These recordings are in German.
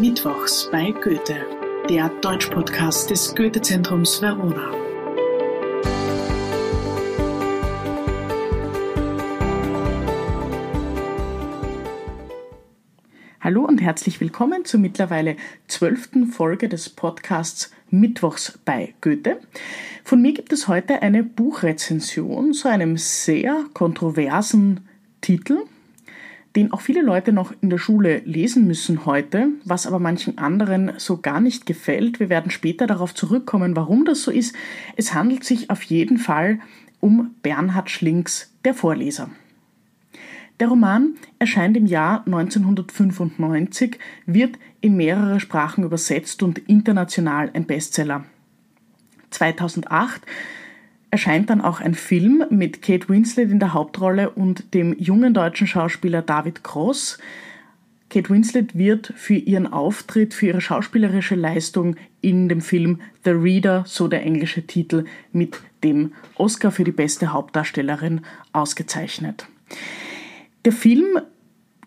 Mittwochs bei Goethe, der Deutschpodcast des Goethe-Zentrums Verona. Hallo und herzlich willkommen zur mittlerweile zwölften Folge des Podcasts Mittwochs bei Goethe. Von mir gibt es heute eine Buchrezension zu einem sehr kontroversen Titel, den auch viele Leute noch in der Schule lesen müssen heute, was aber manchen anderen so gar nicht gefällt. Wir werden später darauf zurückkommen, warum das so ist. Es handelt sich auf jeden Fall um Bernhard Schlinks Der Vorleser. Der Roman erscheint im Jahr 1995, wird in mehrere Sprachen übersetzt und international ein Bestseller. 2008 erscheint dann auch ein Film mit Kate Winslet in der Hauptrolle und dem jungen deutschen Schauspieler David Cross. Kate Winslet wird für ihren Auftritt, für ihre schauspielerische Leistung in dem Film The Reader, so der englische Titel, mit dem Oscar für die beste Hauptdarstellerin ausgezeichnet. Der Film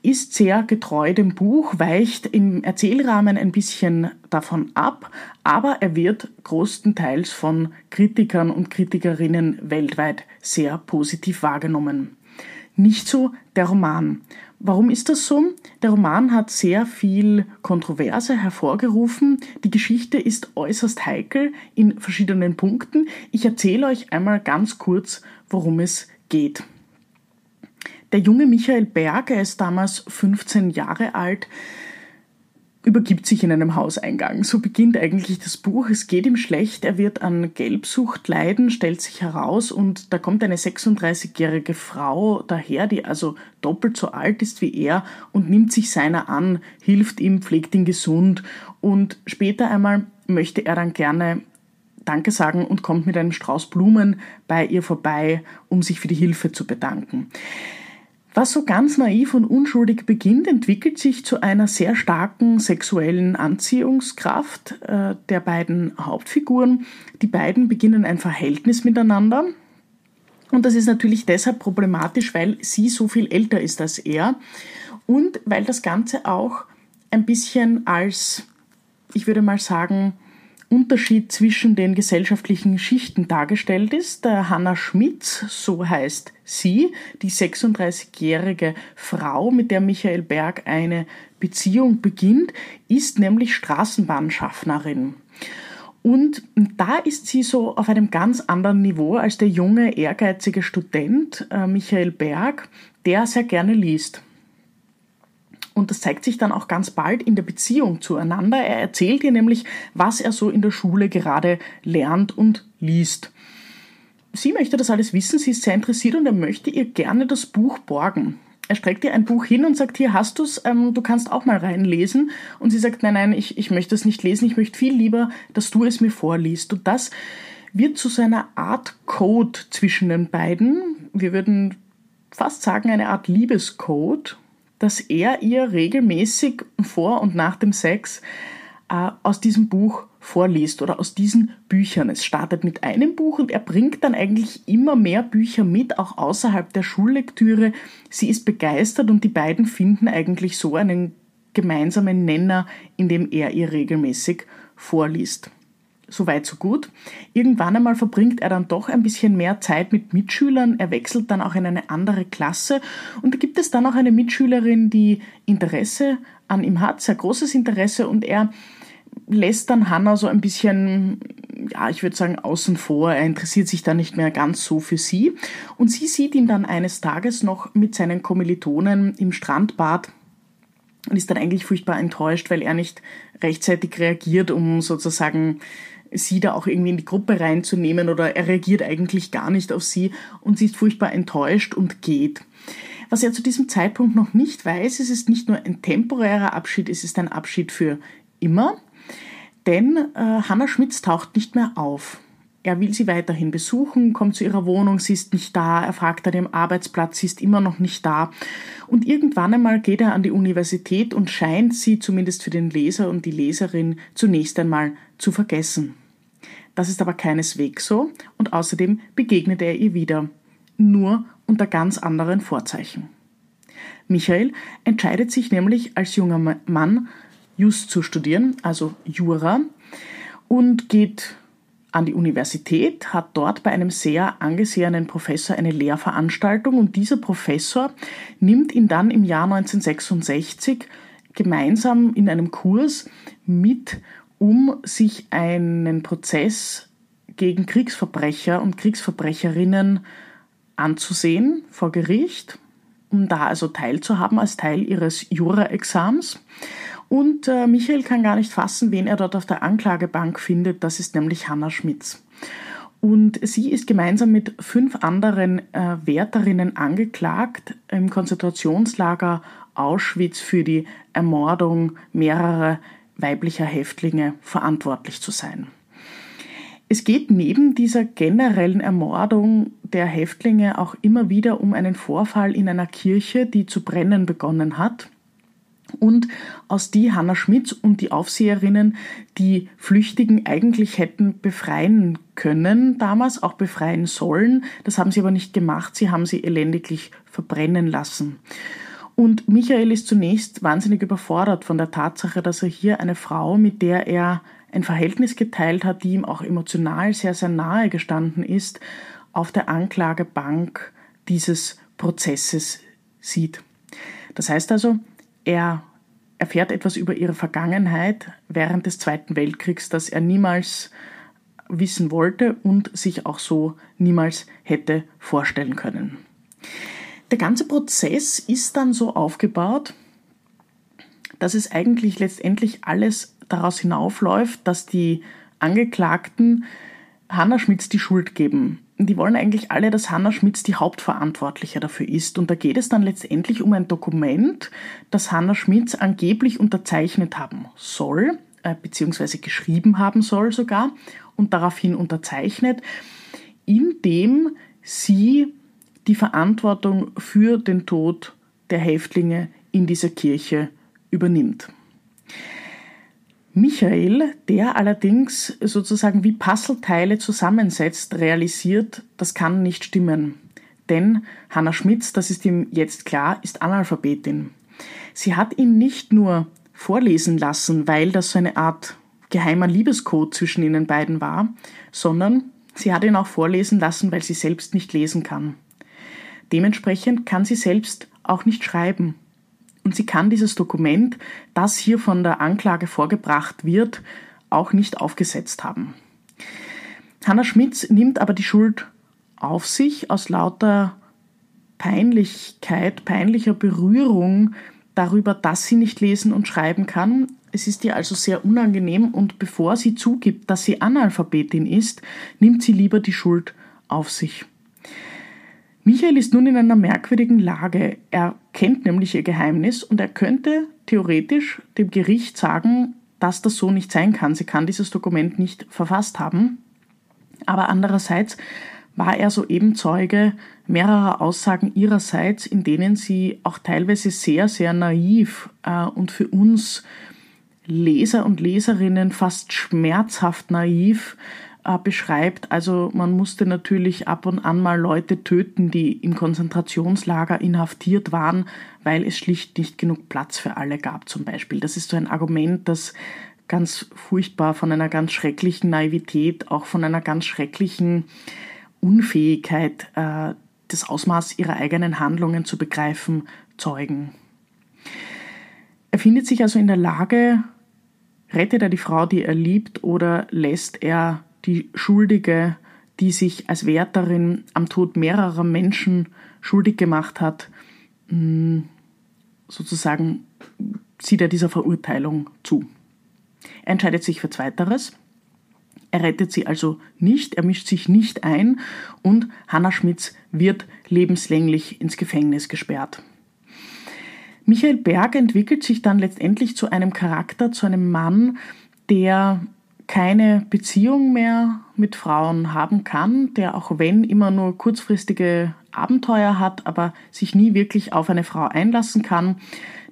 ist sehr getreu dem Buch, weicht im Erzählrahmen ein bisschen davon ab, aber er wird größtenteils von Kritikern und Kritikerinnen weltweit sehr positiv wahrgenommen. Nicht so der Roman. Warum ist das so? Der Roman hat sehr viel Kontroverse hervorgerufen. Die Geschichte ist äußerst heikel in verschiedenen Punkten. Ich erzähle euch einmal ganz kurz, worum es geht. Der junge Michael Berg, er ist damals 15 Jahre alt, übergibt sich in einem Hauseingang. So beginnt eigentlich das Buch. Es geht ihm schlecht, er wird an Gelbsucht leiden, stellt sich heraus und da kommt eine 36-jährige Frau daher, die also doppelt so alt ist wie er und nimmt sich seiner an, hilft ihm, pflegt ihn gesund und später einmal möchte er dann gerne Danke sagen und kommt mit einem Strauß Blumen bei ihr vorbei, um sich für die Hilfe zu bedanken. Was so ganz naiv und unschuldig beginnt, entwickelt sich zu einer sehr starken sexuellen Anziehungskraft äh, der beiden Hauptfiguren. Die beiden beginnen ein Verhältnis miteinander. Und das ist natürlich deshalb problematisch, weil sie so viel älter ist als er und weil das Ganze auch ein bisschen als, ich würde mal sagen, Unterschied zwischen den gesellschaftlichen Schichten dargestellt ist. Hanna Schmitz, so heißt sie, die 36-jährige Frau, mit der Michael Berg eine Beziehung beginnt, ist nämlich Straßenbahnschaffnerin. Und da ist sie so auf einem ganz anderen Niveau als der junge, ehrgeizige Student äh, Michael Berg, der sehr gerne liest. Und das zeigt sich dann auch ganz bald in der Beziehung zueinander. Er erzählt ihr nämlich, was er so in der Schule gerade lernt und liest. Sie möchte das alles wissen, sie ist sehr interessiert und er möchte ihr gerne das Buch borgen. Er streckt ihr ein Buch hin und sagt, hier hast du's, ähm, du kannst auch mal reinlesen. Und sie sagt, nein, nein, ich, ich möchte es nicht lesen, ich möchte viel lieber, dass du es mir vorliest. Und das wird zu so einer Art Code zwischen den beiden. Wir würden fast sagen, eine Art Liebescode dass er ihr regelmäßig vor und nach dem Sex äh, aus diesem Buch vorliest oder aus diesen Büchern. Es startet mit einem Buch und er bringt dann eigentlich immer mehr Bücher mit, auch außerhalb der Schullektüre. Sie ist begeistert und die beiden finden eigentlich so einen gemeinsamen Nenner, in dem er ihr regelmäßig vorliest. Soweit, so gut. Irgendwann einmal verbringt er dann doch ein bisschen mehr Zeit mit Mitschülern. Er wechselt dann auch in eine andere Klasse. Und da gibt es dann auch eine Mitschülerin, die Interesse an ihm hat, sehr großes Interesse. Und er lässt dann Hannah so ein bisschen, ja, ich würde sagen, außen vor. Er interessiert sich dann nicht mehr ganz so für sie. Und sie sieht ihn dann eines Tages noch mit seinen Kommilitonen im Strandbad und ist dann eigentlich furchtbar enttäuscht, weil er nicht rechtzeitig reagiert, um sozusagen sie da auch irgendwie in die Gruppe reinzunehmen oder er reagiert eigentlich gar nicht auf sie und sie ist furchtbar enttäuscht und geht. Was er zu diesem Zeitpunkt noch nicht weiß, es ist nicht nur ein temporärer Abschied, es ist ein Abschied für immer, denn äh, Hannah Schmitz taucht nicht mehr auf. Er will sie weiterhin besuchen, kommt zu ihrer Wohnung, sie ist nicht da, er fragt nach dem Arbeitsplatz, sie ist immer noch nicht da. Und irgendwann einmal geht er an die Universität und scheint sie zumindest für den Leser und die Leserin zunächst einmal zu vergessen. Das ist aber keineswegs so und außerdem begegnet er ihr wieder, nur unter ganz anderen Vorzeichen. Michael entscheidet sich nämlich als junger Mann Just zu studieren, also Jura, und geht an die Universität, hat dort bei einem sehr angesehenen Professor eine Lehrveranstaltung und dieser Professor nimmt ihn dann im Jahr 1966 gemeinsam in einem Kurs mit, um sich einen Prozess gegen Kriegsverbrecher und Kriegsverbrecherinnen anzusehen vor Gericht, um da also teilzuhaben als Teil ihres Jura-Exams. Und äh, Michael kann gar nicht fassen, wen er dort auf der Anklagebank findet. Das ist nämlich Hanna Schmitz. Und sie ist gemeinsam mit fünf anderen äh, Wärterinnen angeklagt, im Konzentrationslager Auschwitz für die Ermordung mehrerer weiblicher Häftlinge verantwortlich zu sein. Es geht neben dieser generellen Ermordung der Häftlinge auch immer wieder um einen Vorfall in einer Kirche, die zu brennen begonnen hat und aus die Hanna Schmitz und die Aufseherinnen die Flüchtigen eigentlich hätten befreien können, damals auch befreien sollen. Das haben sie aber nicht gemacht, sie haben sie elendiglich verbrennen lassen. Und Michael ist zunächst wahnsinnig überfordert von der Tatsache, dass er hier eine Frau, mit der er ein Verhältnis geteilt hat, die ihm auch emotional sehr, sehr nahe gestanden ist, auf der Anklagebank dieses Prozesses sieht. Das heißt also, er erfährt etwas über ihre Vergangenheit während des Zweiten Weltkriegs, das er niemals wissen wollte und sich auch so niemals hätte vorstellen können. Der ganze Prozess ist dann so aufgebaut, dass es eigentlich letztendlich alles daraus hinaufläuft, dass die Angeklagten Hanna Schmitz die Schuld geben die wollen eigentlich alle, dass Hanna Schmitz die Hauptverantwortliche dafür ist. Und da geht es dann letztendlich um ein Dokument, das Hanna Schmitz angeblich unterzeichnet haben soll, äh, beziehungsweise geschrieben haben soll sogar und daraufhin unterzeichnet, in dem sie die Verantwortung für den Tod der Häftlinge in dieser Kirche übernimmt. Michael, der allerdings sozusagen wie Puzzleteile zusammensetzt, realisiert, das kann nicht stimmen. Denn Hannah Schmitz, das ist ihm jetzt klar, ist Analphabetin. Sie hat ihn nicht nur vorlesen lassen, weil das so eine Art geheimer Liebescode zwischen ihnen beiden war, sondern sie hat ihn auch vorlesen lassen, weil sie selbst nicht lesen kann. Dementsprechend kann sie selbst auch nicht schreiben und sie kann dieses Dokument, das hier von der Anklage vorgebracht wird, auch nicht aufgesetzt haben. Hanna Schmitz nimmt aber die Schuld auf sich aus lauter Peinlichkeit, peinlicher Berührung darüber, dass sie nicht lesen und schreiben kann. Es ist ihr also sehr unangenehm und bevor sie zugibt, dass sie Analphabetin ist, nimmt sie lieber die Schuld auf sich. Michael ist nun in einer merkwürdigen Lage. Er kennt nämlich ihr Geheimnis und er könnte theoretisch dem Gericht sagen, dass das so nicht sein kann. Sie kann dieses Dokument nicht verfasst haben. Aber andererseits war er soeben Zeuge mehrerer Aussagen ihrerseits, in denen sie auch teilweise sehr, sehr naiv äh, und für uns Leser und Leserinnen fast schmerzhaft naiv äh, beschreibt. Also man musste natürlich ab und an mal Leute töten, die im Konzentrationslager inhaftiert waren, weil es schlicht nicht genug Platz für alle gab zum Beispiel. Das ist so ein Argument, das ganz furchtbar von einer ganz schrecklichen Naivität, auch von einer ganz schrecklichen Unfähigkeit, äh, das Ausmaß ihrer eigenen Handlungen zu begreifen, zeugen. Er findet sich also in der Lage, rettet er die Frau, die er liebt, oder lässt er die Schuldige, die sich als Wärterin am Tod mehrerer Menschen schuldig gemacht hat, mm, sozusagen sieht er dieser Verurteilung zu. Er entscheidet sich für Zweiteres. Er rettet sie also nicht, er mischt sich nicht ein und Hanna Schmitz wird lebenslänglich ins Gefängnis gesperrt. Michael Berg entwickelt sich dann letztendlich zu einem Charakter, zu einem Mann, der keine Beziehung mehr mit Frauen haben kann, der auch wenn immer nur kurzfristige Abenteuer hat, aber sich nie wirklich auf eine Frau einlassen kann.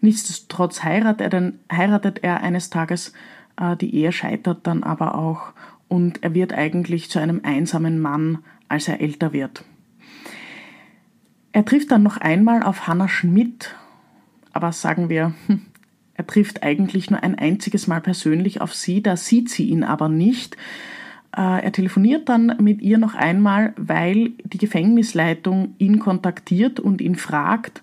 Nichtsdestotrotz heiratet er, dann, heiratet er eines Tages, äh, die Ehe scheitert dann aber auch und er wird eigentlich zu einem einsamen Mann, als er älter wird. Er trifft dann noch einmal auf Hannah Schmidt, aber sagen wir, hm, Er trifft eigentlich nur ein einziges Mal persönlich auf sie, da sieht sie ihn aber nicht. Äh, er telefoniert dann mit ihr noch einmal, weil die Gefängnisleitung ihn kontaktiert und ihn fragt,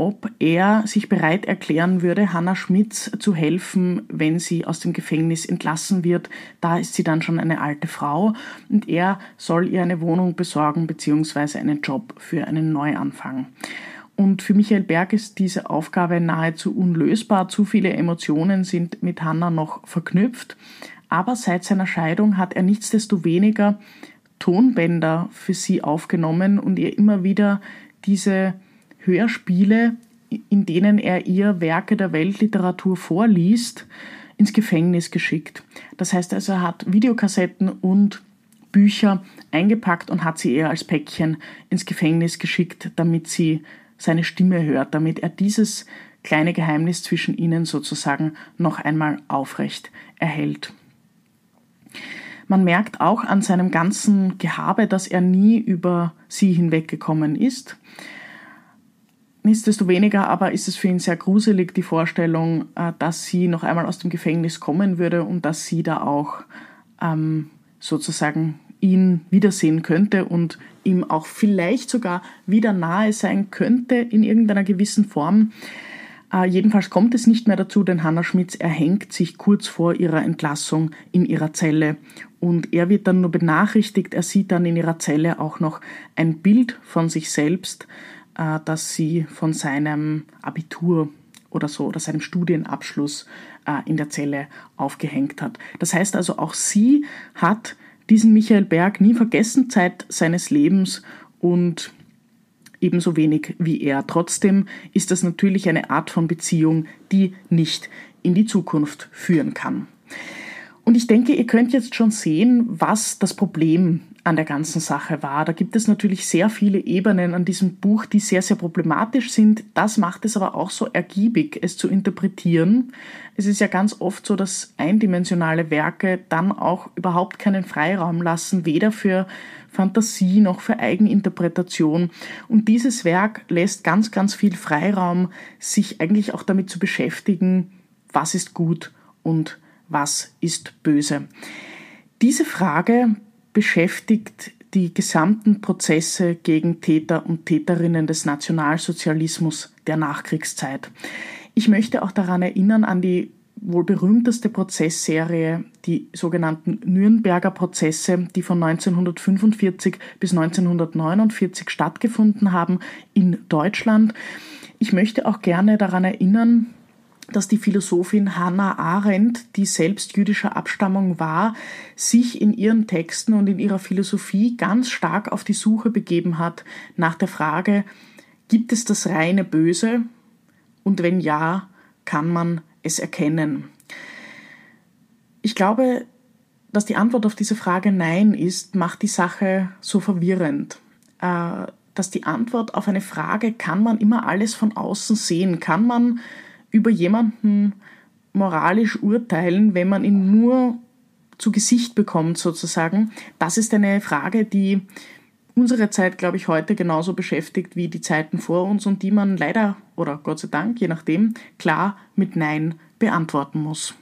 ob er sich bereit erklären würde, Hannah Schmitz zu helfen, wenn sie aus dem Gefängnis entlassen wird. Da ist sie dann schon eine alte Frau und er soll ihr eine Wohnung besorgen bzw. einen Job für einen Neuanfang. Und für Michael Berg ist diese Aufgabe nahezu unlösbar. Zu viele Emotionen sind mit Hannah noch verknüpft. Aber seit seiner Scheidung hat er nichtsdestoweniger Tonbänder für sie aufgenommen und ihr immer wieder diese Hörspiele, in denen er ihr Werke der Weltliteratur vorliest, ins Gefängnis geschickt. Das heißt also, er hat Videokassetten und Bücher eingepackt und hat sie ihr als Päckchen ins Gefängnis geschickt, damit sie seine Stimme hört, damit er dieses kleine Geheimnis zwischen ihnen sozusagen noch einmal aufrecht erhält. Man merkt auch an seinem ganzen Gehabe, dass er nie über sie hinweggekommen ist. Nichtsdestoweniger aber ist es für ihn sehr gruselig, die Vorstellung, äh, dass sie noch einmal aus dem Gefängnis kommen würde und dass sie da auch ähm, sozusagen ihn wiedersehen könnte und ihm auch vielleicht sogar wieder nahe sein könnte in irgendeiner gewissen Form. Äh, jedenfalls kommt es nicht mehr dazu, denn Hannah Schmitz erhängt sich kurz vor ihrer Entlassung in ihrer Zelle und er wird dann nur benachrichtigt, er sieht dann in ihrer Zelle auch noch ein Bild von sich selbst, äh, dass sie von seinem Abitur oder so oder seinem Studienabschluss äh, in der Zelle aufgehängt hat. Das heißt also, auch sie hat diesen Michael Berg nie vergessen Zeit seines Lebens und ebenso wenig wie er. Trotzdem ist das natürlich eine Art von Beziehung, die nicht in die Zukunft führen kann. Und ich denke, ihr könnt jetzt schon sehen, was das Problem an der ganzen Sache war. Da gibt es natürlich sehr viele Ebenen an diesem Buch, die sehr, sehr problematisch sind. Das macht es aber auch so ergiebig, es zu interpretieren. Es ist ja ganz oft so, dass eindimensionale Werke dann auch überhaupt keinen Freiraum lassen, weder für Fantasie noch für Eigeninterpretation. Und dieses Werk lässt ganz, ganz viel Freiraum, sich eigentlich auch damit zu beschäftigen, was ist gut und was ist böse. Diese Frage beschäftigt die gesamten Prozesse gegen Täter und Täterinnen des Nationalsozialismus der Nachkriegszeit. Ich möchte auch daran erinnern an die wohl berühmteste Prozessserie, die sogenannten Nürnberger Prozesse, die von 1945 bis 1949 stattgefunden haben in Deutschland. Ich möchte auch gerne daran erinnern, dass die Philosophin Hannah Arendt, die selbst jüdischer Abstammung war, sich in ihren Texten und in ihrer Philosophie ganz stark auf die Suche begeben hat nach der Frage, gibt es das reine Böse? Und wenn ja, kann man es erkennen? Ich glaube, dass die Antwort auf diese Frage Nein ist, macht die Sache so verwirrend. Äh, dass die Antwort auf eine Frage, kann man immer alles von außen sehen? Kann man über jemanden moralisch urteilen, wenn man ihn nur zu Gesicht bekommt, sozusagen. Das ist eine Frage, die unsere Zeit, glaube ich, heute genauso beschäftigt wie die Zeiten vor uns und die man leider oder Gott sei Dank, je nachdem, klar mit Nein beantworten muss.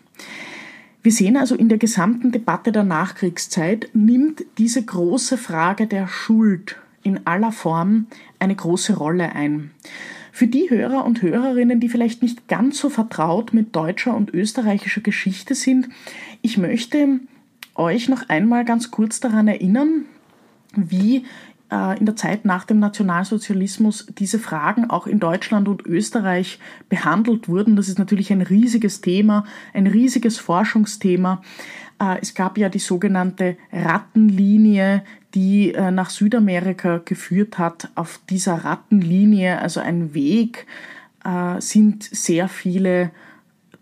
Wir sehen also in der gesamten Debatte der Nachkriegszeit nimmt diese große Frage der Schuld in aller Form eine große Rolle ein. Für die Hörer und Hörerinnen, die vielleicht nicht ganz so vertraut mit deutscher und österreichischer Geschichte sind, ich möchte euch noch einmal ganz kurz daran erinnern, wie äh, in der Zeit nach dem Nationalsozialismus diese Fragen auch in Deutschland und Österreich behandelt wurden. Das ist natürlich ein riesiges Thema, ein riesiges Forschungsthema. Äh, es gab ja die sogenannte Rattenlinie, die äh, nach Südamerika geführt hat. Auf dieser Rattenlinie, also ein Weg, äh, sind sehr viele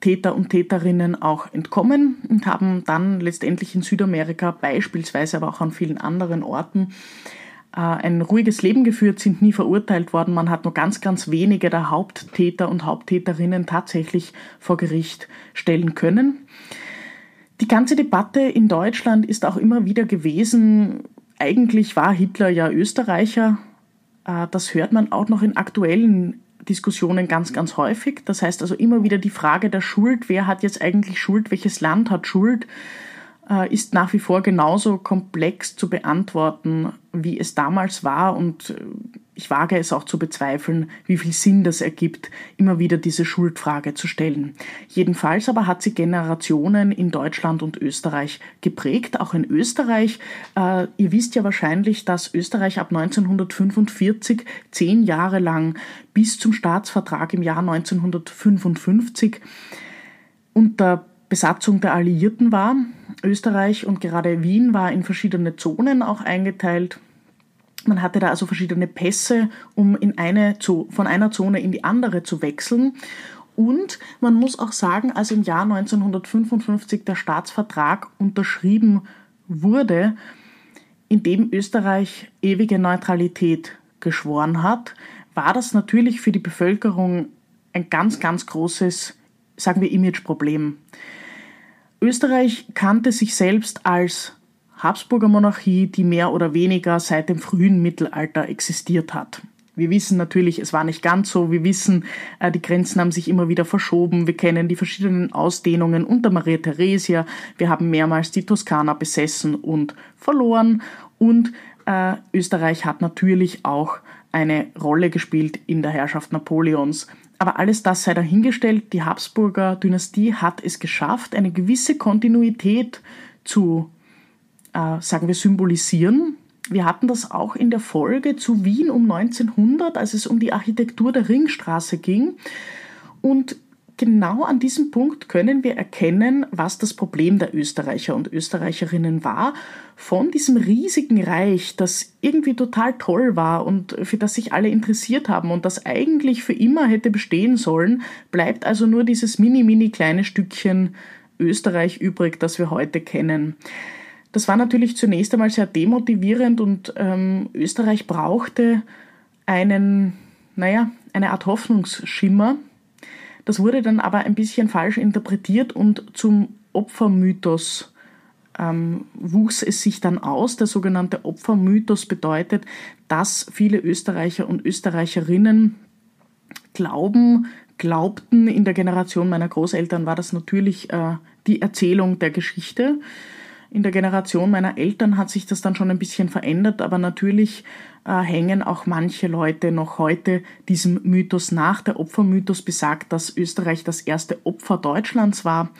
Täter und Täterinnen auch entkommen und haben dann letztendlich in Südamerika beispielsweise, aber auch an vielen anderen Orten ein ruhiges Leben geführt, sind nie verurteilt worden. Man hat nur ganz, ganz wenige der Haupttäter und Haupttäterinnen tatsächlich vor Gericht stellen können. Die ganze Debatte in Deutschland ist auch immer wieder gewesen, eigentlich war Hitler ja Österreicher. Äh, das hört man auch noch in aktuellen Diskussionen ganz, ganz häufig. Das heißt also immer wieder die Frage der Schuld, wer hat jetzt eigentlich Schuld, welches Land hat Schuld, ist nach wie vor genauso komplex zu beantworten, wie es damals war. Und äh, ich wage es auch zu bezweifeln, wie viel Sinn das ergibt, immer wieder diese Schuldfrage zu stellen. Jedenfalls aber hat sie Generationen in Deutschland und Österreich geprägt, auch in Österreich. Äh, ihr wisst ja wahrscheinlich, dass Österreich ab 1945 zehn Jahre lang bis zum Staatsvertrag im Jahr 1955 unter Besatzung der Alliierten war. Österreich und gerade Wien war in verschiedene Zonen auch eingeteilt. Man hatte da also verschiedene Pässe, um in eine, von einer Zone in die andere zu wechseln. Und man muss auch sagen, als im Jahr 1955 der Staatsvertrag unterschrieben wurde, in dem Österreich ewige Neutralität geschworen hat, war das natürlich für die Bevölkerung ein ganz, ganz großes, sagen wir, Imageproblem. Österreich kannte sich selbst als Habsburger Monarchie, die mehr oder weniger seit dem frühen Mittelalter existiert hat. Wir wissen natürlich, es war nicht ganz so. Wir wissen, äh, die Grenzen haben sich immer wieder verschoben. Wir kennen die verschiedenen Ausdehnungen unter Maria Theresia. Wir haben mehrmals die Toskana besessen und verloren. Und äh, Österreich hat natürlich auch eine Rolle gespielt in der Herrschaft Napoleons. Aber alles das sei dahingestellt. Die Habsburger Dynastie hat es geschafft, eine gewisse Kontinuität zu, äh, sagen wir, symbolisieren. Wir hatten das auch in der Folge zu Wien um 1900, als es um die Architektur der Ringstraße ging. Und genau an diesem Punkt können wir erkennen, was das Problem der Österreicher und Österreicherinnen war. Von diesem riesigen Reich, das irgendwie total toll war und für das sich alle interessiert haben und das eigentlich für immer hätte bestehen sollen, bleibt also nur dieses mini, mini kleine Stückchen Österreich übrig, das wir heute kennen. Das war natürlich zunächst einmal sehr demotivierend und ähm, Österreich brauchte einen, naja, eine Art Hoffnungsschimmer, das wurde dann aber ein bisschen falsch interpretiert und zum Opfermythos ähm, wuchs es sich dann aus. Der sogenannte Opfermythos bedeutet, dass viele Österreicher und Österreicherinnen glauben, glaubten, in der Generation meiner Großeltern war das natürlich äh, die Erzählung der Geschichte. In der Generation meiner Eltern hat sich das dann schon ein bisschen verändert, aber natürlich äh, hängen auch manche Leute noch heute diesem Mythos nach. Der Opfermythos besagt, dass Österreich das erste Opfer Deutschlands war.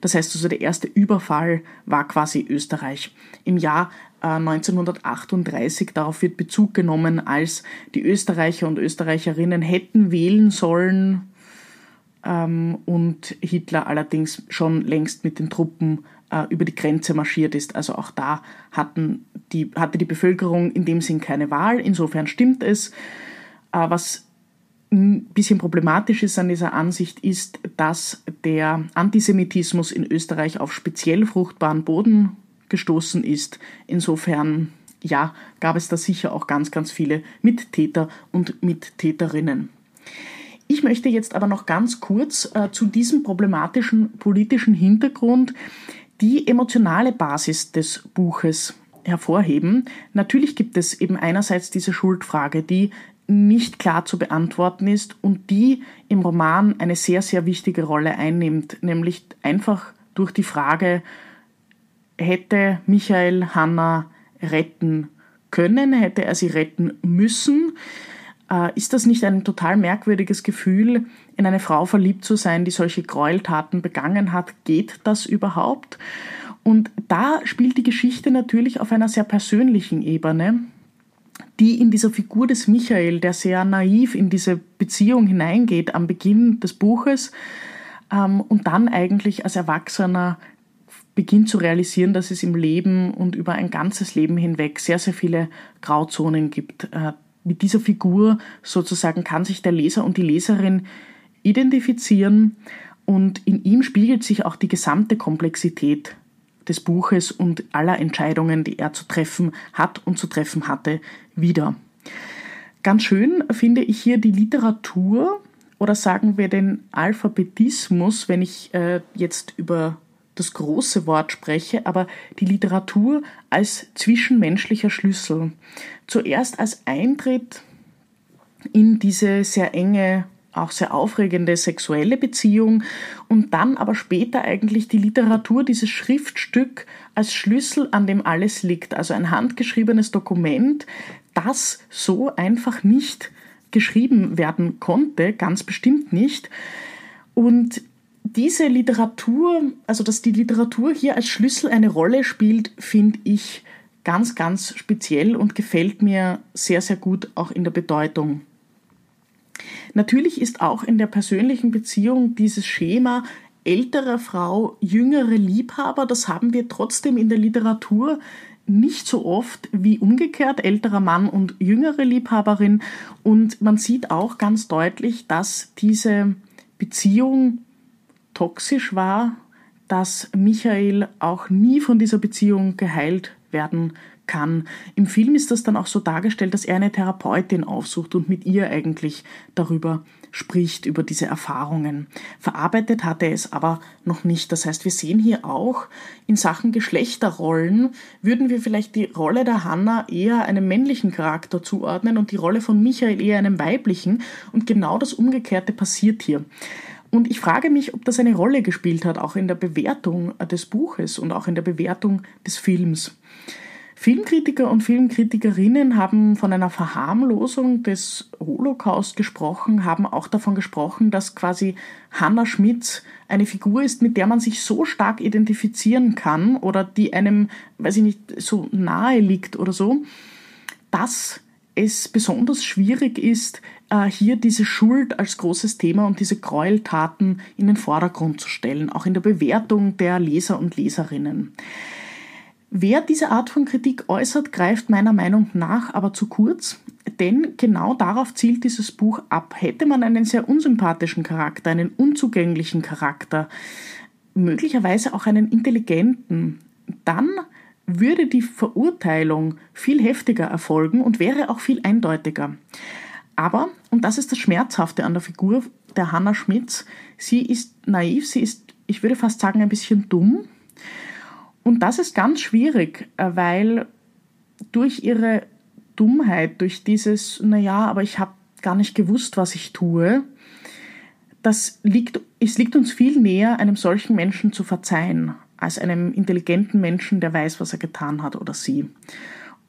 Das heißt also, der erste Überfall war quasi Österreich. Im Jahr 1938, äh, darauf wird Bezug genommen, als die Österreicher und Österreicherinnen hätten wählen sollen ähm, und Hitler allerdings schon längst mit den Truppen äh, über die Grenze marschiert ist. Also auch da hatten die, hatte die Bevölkerung in dem Sinn keine Wahl. Insofern stimmt es. Äh, was ein bisschen problematisch ist an dieser Ansicht, ist, dass der Antisemitismus in Österreich auf speziell fruchtbaren Boden gestoßen ist. Insofern, ja, gab es da sicher auch ganz, ganz viele Mittäter und Mittäterinnen. Ich möchte jetzt aber noch ganz kurz äh, zu diesem problematischen politischen Hintergrund die emotionale Basis des Buches hervorheben. Natürlich gibt es eben einerseits diese Schuldfrage, die nicht klar zu beantworten ist und die im Roman eine sehr, sehr wichtige Rolle einnimmt, nämlich einfach durch die Frage, hätte Michael Hanna retten können, hätte er sie retten müssen? Äh, ist das nicht ein total merkwürdiges Gefühl, in eine Frau verliebt zu sein, die solche Gräueltaten begangen hat? Geht das überhaupt? Und da spielt die Geschichte natürlich auf einer sehr persönlichen Ebene, die in dieser Figur des Michael, der sehr naiv in diese Beziehung hineingeht am Beginn des Buches ähm, und dann eigentlich als Erwachsener beginnt zu realisieren, dass es im Leben und über ein ganzes Leben hinweg sehr, sehr viele Grauzonen gibt, äh, mit dieser Figur sozusagen kann sich der Leser und die Leserin identifizieren und in ihm spiegelt sich auch die gesamte Komplexität des Buches und aller Entscheidungen, die er zu treffen hat und zu treffen hatte, wieder. Ganz schön finde ich hier die Literatur oder sagen wir den Alphabetismus, wenn ich äh, jetzt über das große Wort spreche, aber die Literatur als zwischenmenschlicher Schlüssel. Zuerst als Eintritt in diese sehr enge auch sehr aufregende sexuelle Beziehung und dann aber später eigentlich die Literatur, dieses Schriftstück als Schlüssel, an dem alles liegt. Also ein handgeschriebenes Dokument, das so einfach nicht geschrieben werden konnte, ganz bestimmt nicht. Und diese Literatur, also dass die Literatur hier als Schlüssel eine Rolle spielt, finde ich ganz, ganz speziell und gefällt mir sehr, sehr gut auch in der Bedeutung. Natürlich ist auch in der persönlichen Beziehung dieses Schema ältere Frau, jüngere Liebhaber, das haben wir trotzdem in der Literatur nicht so oft wie umgekehrt, älterer Mann und jüngere Liebhaberin. Und man sieht auch ganz deutlich, dass diese Beziehung toxisch war, dass Michael auch nie von dieser Beziehung geheilt werden kann. Im Film ist das dann auch so dargestellt, dass er eine Therapeutin aufsucht und mit ihr eigentlich darüber spricht, über diese Erfahrungen. Verarbeitet hat er es aber noch nicht. Das heißt, wir sehen hier auch in Sachen Geschlechterrollen, würden wir vielleicht die Rolle der Hanna eher einem männlichen Charakter zuordnen und die Rolle von Michael eher einem weiblichen. Und genau das Umgekehrte passiert hier. Und ich frage mich, ob das eine Rolle gespielt hat, auch in der Bewertung des Buches und auch in der Bewertung des Films. Filmkritiker und Filmkritikerinnen haben von einer Verharmlosung des Holocaust gesprochen, haben auch davon gesprochen, dass quasi Hannah Schmitz eine Figur ist, mit der man sich so stark identifizieren kann oder die einem, weiß ich nicht, so nahe liegt oder so, dass es besonders schwierig ist, äh, hier diese Schuld als großes Thema und diese Gräueltaten in den Vordergrund zu stellen, auch in der Bewertung der Leser und Leserinnen. Wer diese Art von Kritik äußert, greift meiner Meinung nach aber zu kurz, denn genau darauf zielt dieses Buch ab. Hätte man einen sehr unsympathischen Charakter, einen unzugänglichen Charakter, möglicherweise auch einen intelligenten, dann würde die Verurteilung viel heftiger erfolgen und wäre auch viel eindeutiger. Aber, und das ist das Schmerzhafte an der Figur der Hannah Schmitz, sie ist naiv, sie ist, ich würde fast sagen, ein bisschen dumm und das ist ganz schwierig, äh, weil durch ihre Dummheit, durch dieses, naja, aber ich habe gar nicht gewusst, was ich tue, das liegt, es liegt uns viel näher, einem solchen Menschen zu verzeihen, als einem intelligenten Menschen, der weiß, was er getan hat oder sie.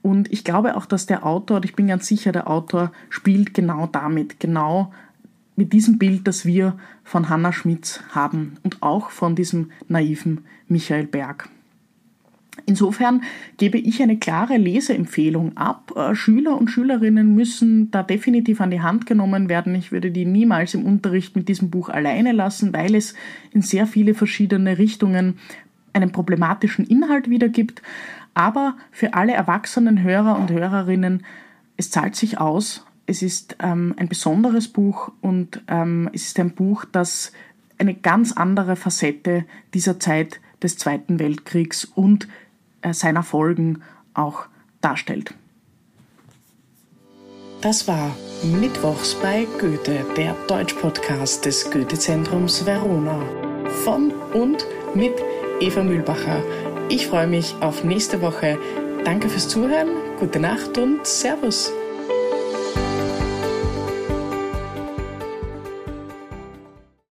Und ich glaube auch, dass der Autor, und ich bin ganz sicher, der Autor spielt genau damit, genau mit diesem Bild, das wir von Hannah Schmitz haben und auch von diesem naiven Michael Berg. Insofern gebe ich eine klare Leseempfehlung ab. Äh, Schüler und Schülerinnen müssen da definitiv an die Hand genommen werden. Ich würde die niemals im Unterricht mit diesem Buch alleine lassen, weil es in sehr viele verschiedene Richtungen einen problematischen Inhalt wiedergibt. Aber für alle erwachsenen Hörer und Hörerinnen, es zahlt sich aus. Es ist ähm, ein besonderes Buch und ähm, es ist ein Buch, das eine ganz andere Facette dieser Zeit des Zweiten Weltkriegs und äh, seiner Folgen auch darstellt. Das war Mittwochs bei Goethe, der Deutsch-Podcast des Goethe-Zentrums Verona. Von und mit Eva Mühlbacher. Ich freue mich auf nächste Woche. Danke fürs Zuhören, gute Nacht und Servus.